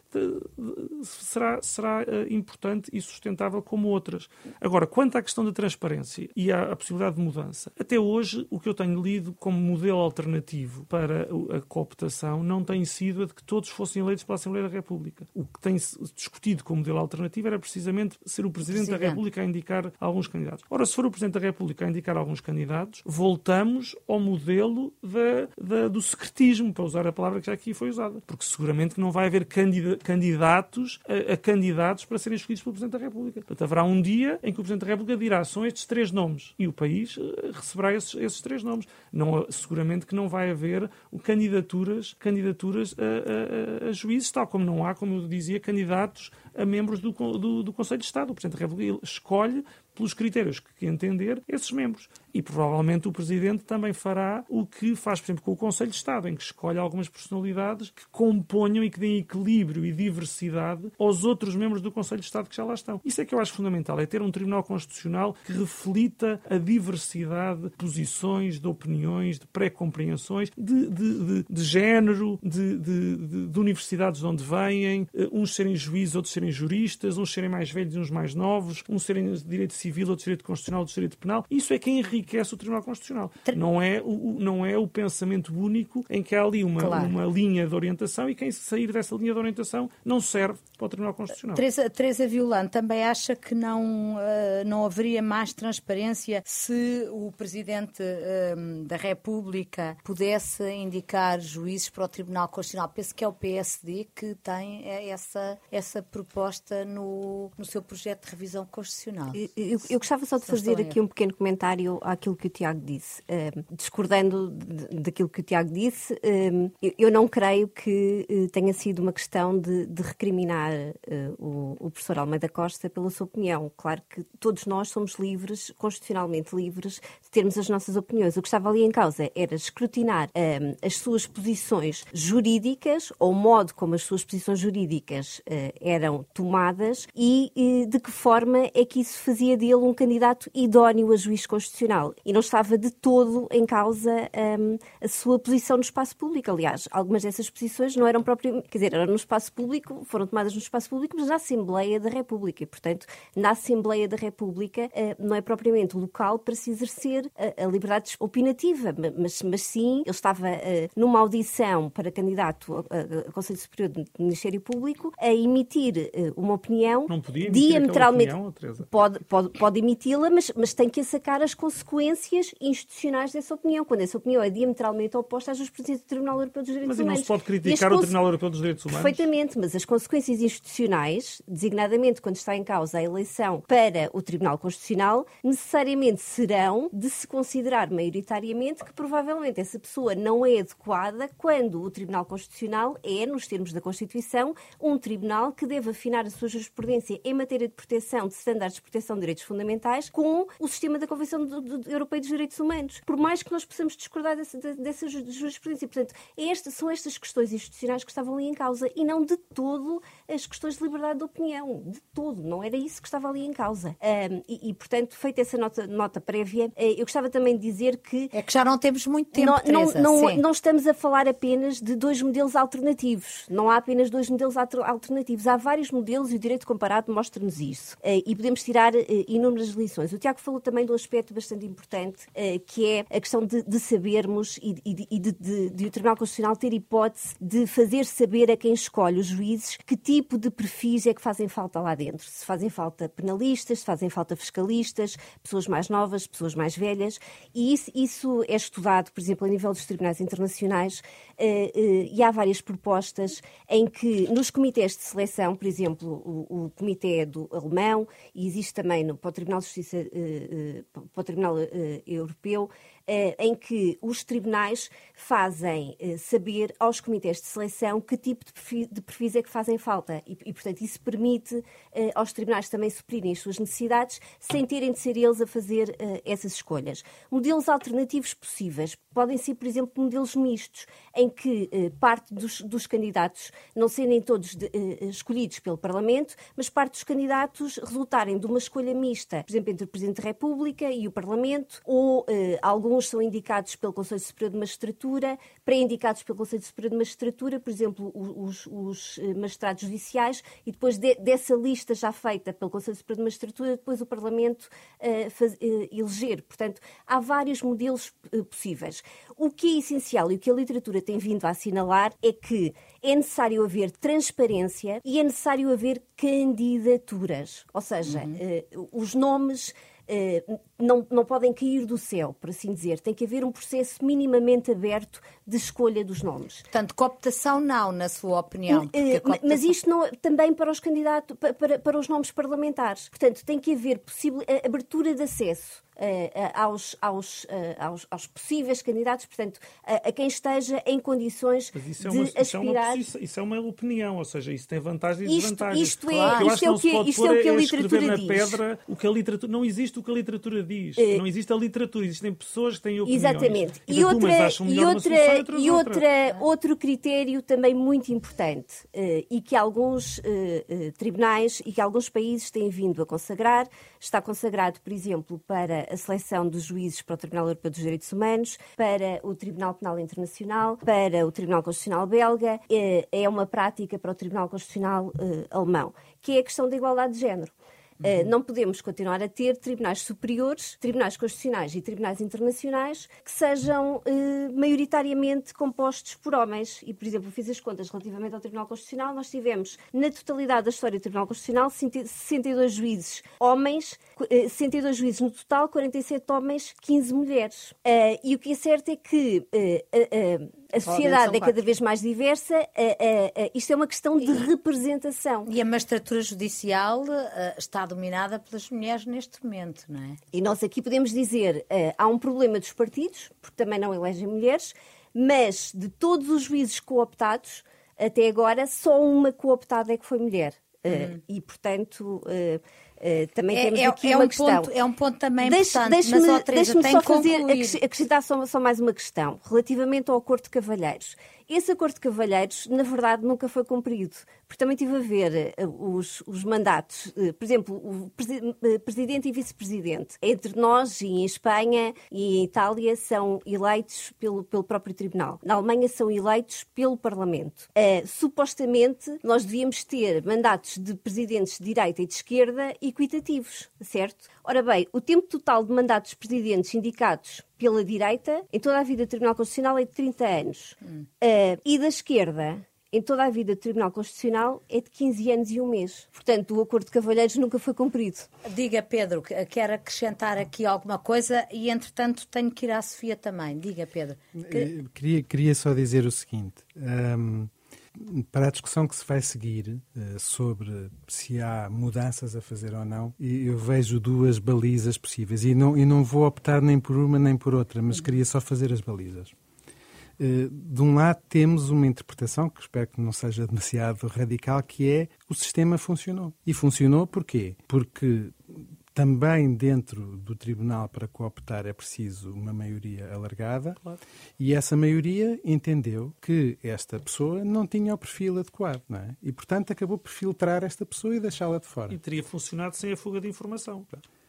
será, será uh, importante e sustentável como outras. Agora, quanto à questão da transparência e à, possibilidade de mudança, até hoje o que eu tenho lido como modelo alternativo para a cooptação não tem sido a de que todos fossem eleitos pela Assembleia da República. O que tem discutido como modelo alternativo era precisamente ser o Presidente, Presidente. da República a indicar alguns candidatos. Ora, se for o Presidente da República a indicar alguns candidatos, voltamos ao modelo da, da, do secretismo, para usar a palavra que já aqui foi usada. Porque seguramente que não vai haver candidatos candidatos a, a, candidatos para serem escolhidos pelo Presidente da República. Portanto, haverá um dia em que o Presidente da República dirá são estes três nomes e o país eh, receberá esses, esses três nomes. Não, seguramente que não vai haver candidaturas, candidaturas a, a, a, juízes, tal como não há, como eu dizia, candidatos a membros do, do, do Conselho de Estado. O Presidente da República escolhe pelos critérios que entender esses membros. E provavelmente o Presidente também fará o que faz, por exemplo, com o Conselho de Estado, em que escolhe algumas personalidades que componham e que deem equilíbrio e diversidade aos outros membros do Conselho de Estado que já lá estão. Isso é que eu acho fundamental, é ter um Tribunal Constitucional que reflita a diversidade de posições, de opiniões, de pré-compreensões, de, de, de, de, género, de, de, universidades de onde vêm, eh, uns serem juízes, outros serem juristas, uns serem mais velhos e uns mais novos, uns serem de direito civil, outros de direito constitucional, outros de direito penal. Isso é que enriquece o Tribunal Constitucional. Não é o, não é o pensamento único em que há ali uma, claro. uma linha de orientação e quem sair dessa linha de orientação não serve para o Tribunal Constitucional. Teresa, Teresa Violante também acha que não, uh, não haveria mais transparência se o Presidente uh, da República pudesse indicar juízes para o Tribunal Constitucional. Penso que é o PSD que tem eh, essa, essa proposta no, no seu projeto de revisão constitucional. Eu, eu gostava só de fazer aqui um pequeno comentário àquilo que o Tiago disse. discordando daquilo que o Tiago disse, eu não creio que eh, tenha sido uma questão de, de recriminar eh, o, o, professor Almeida Costa pela sua opinião. Claro que todos nós somos livres, constitucionalmente livres, de termos as nossas opiniões. O que estava ali em causa era escrutinar as suas posições jurídicas, ou o modo como as suas posições jurídicas uh, eram tomadas e uh, de que forma é que isso fazia dele um candidato idóneo a juiz constitucional e não estava de todo em causa um, a sua posição no espaço público. Aliás, algumas dessas posições não eram propriamente, quer dizer, eram no espaço público, foram tomadas no espaço público, mas na Assembleia da República. E, portanto, na Assembleia da República uh, não é propriamente o local para se exercer a, a liberdade opinativa, mas, mas sim, ele estava uh, numa audição para candidato a, a, Conselho Superior do Ministério Público a emitir uh, uma opinião não podia diametralmente. Opinião, pode, pode, pode emiti-la, mas, mas tem que sacar as consequências institucionais dessa opinião, quando essa opinião é diametralmente oposta à jurisprudência do Tribunal Europeu dos Direitos mas Humanos. Mas não se pode criticar o Tribunal Europeu dos Direitos Humanos? Perfeitamente, mas as consequências institucionais, designadamente quando está em causa a eleição para o Tribunal Constitucional, necessariamente serão de se considerar maioritariamente que provavelmente essa pessoa não é adequada quando o Tribunal Constitucional é, nos termos da Constituição, um tribunal que deve afinar a sua jurisprudência em matéria de proteção de estándares de proteção de direitos fundamentais com o sistema da Convenção do, Europeia dos Direitos Humanos, por mais que nós possamos discordar dessa, dessa jurisprudência. Portanto, estas, são estas questões institucionais que estavam ali em causa e não de todo as questões de liberdade de opinião. De todo, não era isso que estava ali em causa. Um, e, e, portanto, feita essa nota, nota prévia, eh, eu gostava também de dizer que. É que já não temos muito tempo. Não, Teresa, não, não, não, estamos a falar apenas de dois modelos alternativos. Não há apenas dois modelos alternativos. Há vários modelos e o direito comparado mostra-nos isso. Uh, e podemos tirar uh, inúmeras lições. O Tiago falou também de um aspecto bastante importante, uh, que é a questão de, de sabermos e, de, de, de, o Tribunal Constitucional ter hipótese de fazer saber a quem escolhe os juízes que tipo de perfis é que fazem falta lá dentro. Se fazem falta penalistas, se fazem falta fiscalistas, pessoas mais novas, pessoas mais velhas. E isso, isso é estudado, por exemplo, a nível dos tribunais internacionais, uh, uh, e há várias propostas em que nos comitês de seleção, por exemplo, o, o comitê do alemão, e existe também no, para o Tribunal de Justiça, uh, para o Tribunal Europeu, eh, em que os tribunais fazem eh, saber aos comitês de seleção que tipo de perfis é que fazem falta. E, e portanto, isso permite eh, aos tribunais também suprirem as suas necessidades sem terem de ser eles a fazer essas escolhas. Modelos alternativos possíveis podem ser, por exemplo, modelos mistos, em que parte dos, dos candidatos não serem todos de, escolhidos pelo Parlamento, mas parte dos candidatos resultarem de uma escolha mista, por exemplo, entre o Presidente da República e o Parlamento, ou alguns são indicados pelo Conselho Superior de Magistratura, pré-indicados pelo Conselho Superior de Magistratura, por exemplo, os, os eh, magistrados judiciais, e depois de, dessa lista já feita pelo Conselho Superior de Magistratura, depois o Parlamento uh, faz, uh, eleger. Portanto, há vários modelos uh, possíveis. O que é essencial e o que a literatura tem vindo a assinalar é que é necessário haver transparência e é necessário haver candidaturas. Ou seja, uhum. os nomes não, não podem cair do céu, por assim dizer. Tem que haver um processo minimamente aberto de escolha dos nomes. Portanto, cooptação não, na sua opinião. Eh, cooptação... Mas isto não, também para os candidatos, para, para os nomes parlamentares. Portanto, tem que haver possível, abertura de acesso eh, eh, aos, aos, eh, aos, aos, possíveis candidatos, portanto, a, a, quem esteja em condições isso é uma, de aspirar... Isso é, uma, isso é uma opinião, ou seja, isso tem vantagens e desvantagens. Isto, é, claro. isto é o que, isto é o que a literatura na diz. pedra o que a literatura... Não existe o que a literatura diz. Não existe a literatura, existem pessoas que têm opiniões. Exatamente. E, outra, e, outra, e outra, outro critério também muito importante e que alguns tribunais e que alguns países têm vindo a consagrar, está consagrado, por exemplo, para a seleção dos juízes para o Tribunal Europeu dos Direitos Humanos, para o Tribunal Penal Internacional, para o Tribunal Constitucional Belga, é, é uma prática para o Tribunal Constitucional eh, Alemão, que é a questão da igualdade de género. Uh, não podemos continuar a ter tribunais superiores, tribunais constitucionais e tribunais internacionais que sejam uh, maioritariamente compostos por homens. E, por exemplo, fiz as contas relativamente ao Tribunal Constitucional, nós tivemos, na totalidade da história do Tribunal Constitucional, 62 juízes homens, 62 uh, juízes no total, 47 homens, 15 mulheres. e o que é certo é que a sociedade é cada vez mais diversa, isto é uma questão de representação. E a magistratura judicial está dominada pelas mulheres neste momento, não é? E nós aqui podemos dizer, uh, há um problema dos partidos, porque também não elegem mulheres, mas de todos os juízes cooptados, até agora, só uma cooptada é que foi mulher. Uh, E, portanto, uh, uh, também é, temos é, aqui é uma um questão. Ponto, é um ponto também deixe, importante, deixe mas, ó, Teresa, Deixe-me só fazer, acrescentar só, só, mais uma questão, relativamente ao Acordo de Cavalheiros. Esse acordo de cavalheiros, na verdade, nunca foi cumprido, porque também tive a ver uh, os, os mandatos, uh, por exemplo, o uh, presidente e vice-presidente. Entre nós e em Espanha e em Itália são eleitos pelo, pelo próprio tribunal. Na Alemanha são eleitos pelo Parlamento. supostamente, nós devíamos ter mandatos de presidentes de direita e de esquerda equitativos, certo? Ora bem, o tempo total de mandatos de presidentes indicados pela direita, em toda a vida do Tribunal Constitucional, é de 30 anos. Hum. Uh, e da esquerda, em toda a vida do Tribunal Constitucional é de 15 anos e um mês. Portanto, o acordo de cavalheiros nunca foi cumprido. Diga, Pedro, quer acrescentar aqui alguma coisa e, entretanto, tenho que ir à Sofia também. Diga, Pedro. Que... Queria, queria só dizer o seguinte. Um para a discussão que se vai seguir uh, sobre se há mudanças a fazer ou não, eu vejo duas balizas possíveis e não, e não vou optar nem por uma nem por outra, mas queria só fazer as balizas. Uh, de um lado, temos uma interpretação que espero que não seja demasiado radical, que é o sistema funcionou. E funcionou porquê? Porque também dentro do tribunal para cooptar é preciso uma maioria alargada claro. e essa maioria entendeu que esta pessoa não tinha o perfil adequado, não é? E portanto acabou por filtrar esta pessoa e deixá-la de fora. E teria funcionado sem a fuga de informação.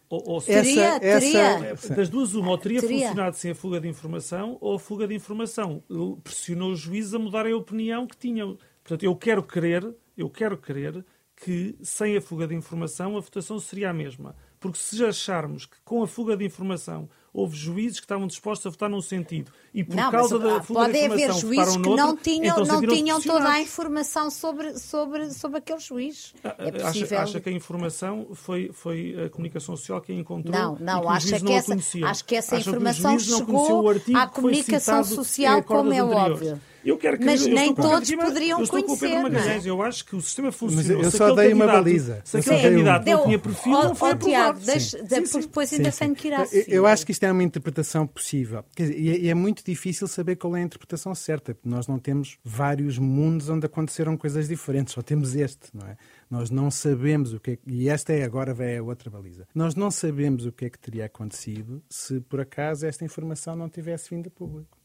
Ou, ou teria, essa, teria. Essa... Das duas, uma, ou teria, teria, funcionado sem a fuga de informação, ou a fuga de informação pressionou os juízes a mudarem a opinião que tinham. Portanto, eu quero crer, eu quero crer que sem a fuga de informação a votação seria a mesma. Porque se acharmos que com a fuga de informação houve juízes que estavam dispostos a votar num sentido e por não, causa mas, da fuga pode de informação haver juízes que não tinham, então não tinham toda a informação sobre, sobre, sobre aquele juiz. Ah, é possível... acha, acha, que a informação foi, foi a comunicação social que a encontrou? Não, não, acha que, não essa, acho que essa informação chegou à comunicação social, como é óbvio. Eu quero que Mas eu nem todos Pedro poderiam eu estou com o Pedro conhecer, não é? Magalhães. Eu acho que o sistema Mas funcionou. eu só dei uma baliza. Se Eu aquele um- candidato não Deu- tinha perfil, Ó- não foi ó, aprovado. Tiago, Sim. Sim, sim. depois Sim, ainda sim. tenho que ir à Eu- acho que isto é uma interpretação possível. Quer dizer, e, é, e é muito difícil saber qual é a interpretação certa, porque nós não temos vários mundos onde aconteceram coisas diferentes, só temos este, não é? Nós não sabemos o que é que- E esta é agora vai a outra baliza. Nós não sabemos o que é que teria acontecido se por acaso esta informação não tivesse vindo a público.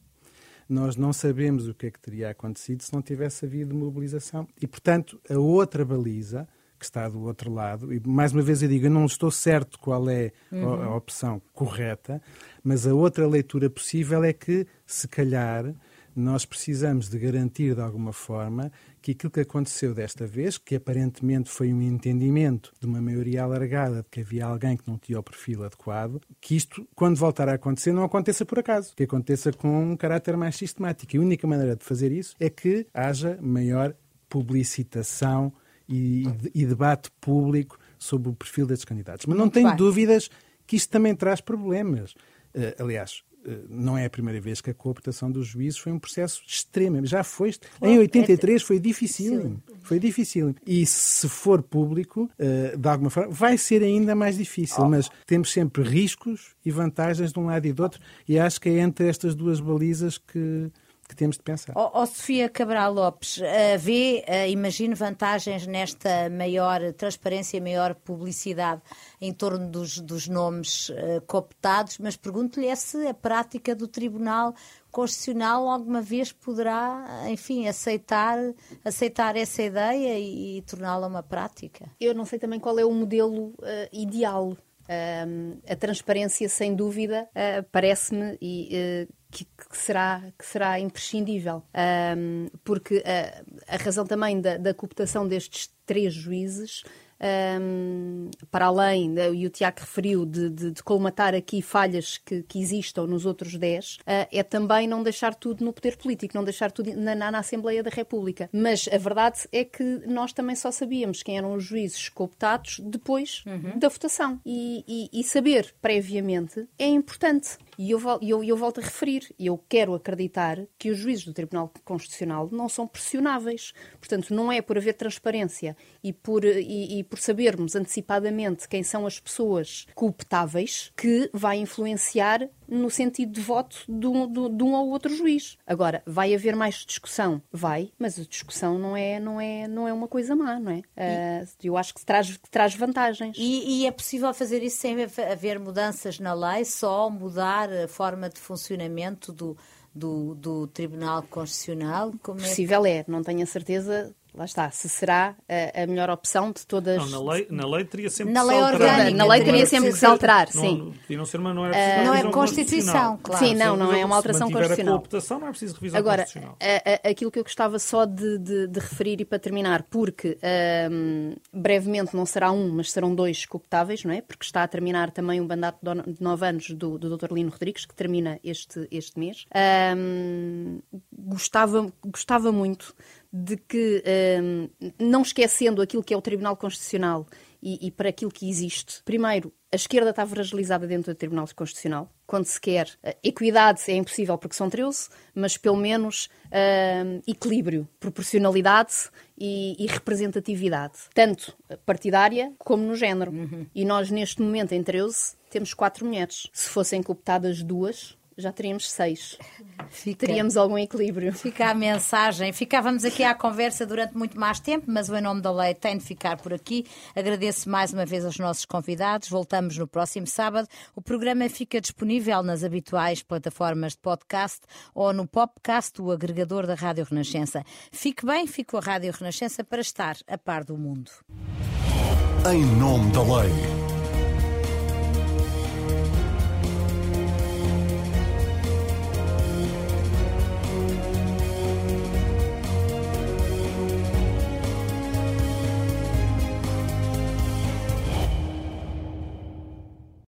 Nós não sabemos o que é que teria acontecido se não tivesse havido mobilização. E, portanto, a outra baliza, que está do outro lado, e mais uma vez eu digo, eu não estou certo qual é a- a opção correta, mas a outra leitura possível é que, se calhar, nós precisamos de garantir de alguma forma que aquilo que aconteceu desta vez, que aparentemente foi um entendimento de uma maioria alargada de que havia alguém que não tinha o perfil adequado, que isto, quando voltar a acontecer, não aconteça por acaso, que aconteça com um caráter mais sistemático. E a única maneira de fazer isso é que haja maior publicitação e, e debate público sobre o perfil destes candidatos. Mas não Muito tenho bem. dúvidas que isto também traz problemas. Eh, aliás, não é a primeira vez que a cooptação dos juízes foi um processo extremo. Já foi. Em 83 foi difícil. Foi difícil. E se for público, eh, de alguma forma, vai ser ainda mais difícil. Mas temos sempre riscos e vantagens de um lado e do outro. E acho que é entre estas duas balizas que, que temos de pensar. Ó ó, Sofia Cabral Lopes, eh, vê, eh, imagino, vantagens nesta maior transparência maior publicidade em torno dos, dos nomes eh, cooptados, mas pergunto-lhe é se a prática do Tribunal Constitucional alguma vez poderá, enfim, aceitar, aceitar essa ideia e, e torná-la uma prática. Eu não sei também qual é o modelo ideal. A transparência, sem dúvida, eh, parece-me e, eh, que, que será, que será imprescindível. Ahm, porque eh, a razão também da, da cooptação destes três juízes. Ahm, para além, né, e o Tiago referiu, de, de- de colmatar aqui falhas que, que existam nos outros 10, ah, é também não deixar tudo no poder político, não deixar tudo na, na- na Assembleia da República. Mas a verdade é que nós também só sabíamos quem eram os juízes cooptados depois da votação. E, e- e saber previamente é importante. E eu, eu, eu volto a referir, eu quero acreditar que os juízes do Tribunal Constitucional não são pressionáveis. Portanto, não é por haver transparência e por, e, e por sabermos antecipadamente quem são as pessoas cooptáveis que vai influenciar no sentido de voto de um, de- de um ou outro juiz. Agora, vai haver mais discussão? Vai, mas a discussão não é, não é, não é uma coisa má, não é? Ah, eu acho que traz, que traz vantagens. E, e é possível fazer isso sem haver- mudanças na lei, só mudar a forma de funcionamento do, do, do Tribunal Constitucional? Como é que- possível é, não tenho a certeza, lá está, se será a, a melhor opção de todas. Não, na lei, na lei teria sempre Na que lei se alterar. orgânica Na lei teria sempre que se alterar, Não- sim. E não ser uma, não é preciso Não é Constituição, claro. Sim, não, não é uma alteração Se constitucional. a cooptação, não é preciso revisão Agora, constitucional. a- a- aquilo que eu gostava só de, de- de referir e para terminar, porque ahm, brevemente não será um, mas serão dois cooptáveis, não é? Porque está a terminar também um mandato de no- de nove anos do, do Dr. Lino Rodrigues, que termina este, este mês. Ahm, gostava, gostava muito de que, ahm, não esquecendo aquilo que é o Tribunal Constitucional e, e para aquilo que existe, primeiro, a esquerda está fragilizada dentro do Tribunal Constitucional. Quando se quer eh, equidade, é impossível porque são 13, mas pelo menos ahm, equilíbrio, proporcionalidade e, e representatividade, tanto partidária como no género. E nós, neste momento, em 13, temos quatro mulheres. Se fossem cooptadas duas, já teríamos seis. Fica- Teríamos algum equilíbrio. Fica a mensagem. Ficávamos aqui à conversa durante muito mais tempo, mas o Em Nome da Lei tem de ficar por aqui. Agradeço mais uma vez aos nossos convidados. Voltamos no próximo sábado. O programa fica disponível nas habituais plataformas de podcast ou no Popcast, o agregador da Rádio Renascença. Fique bem, fique com a Rádio Renascença para estar a par do mundo. Em nome da lei.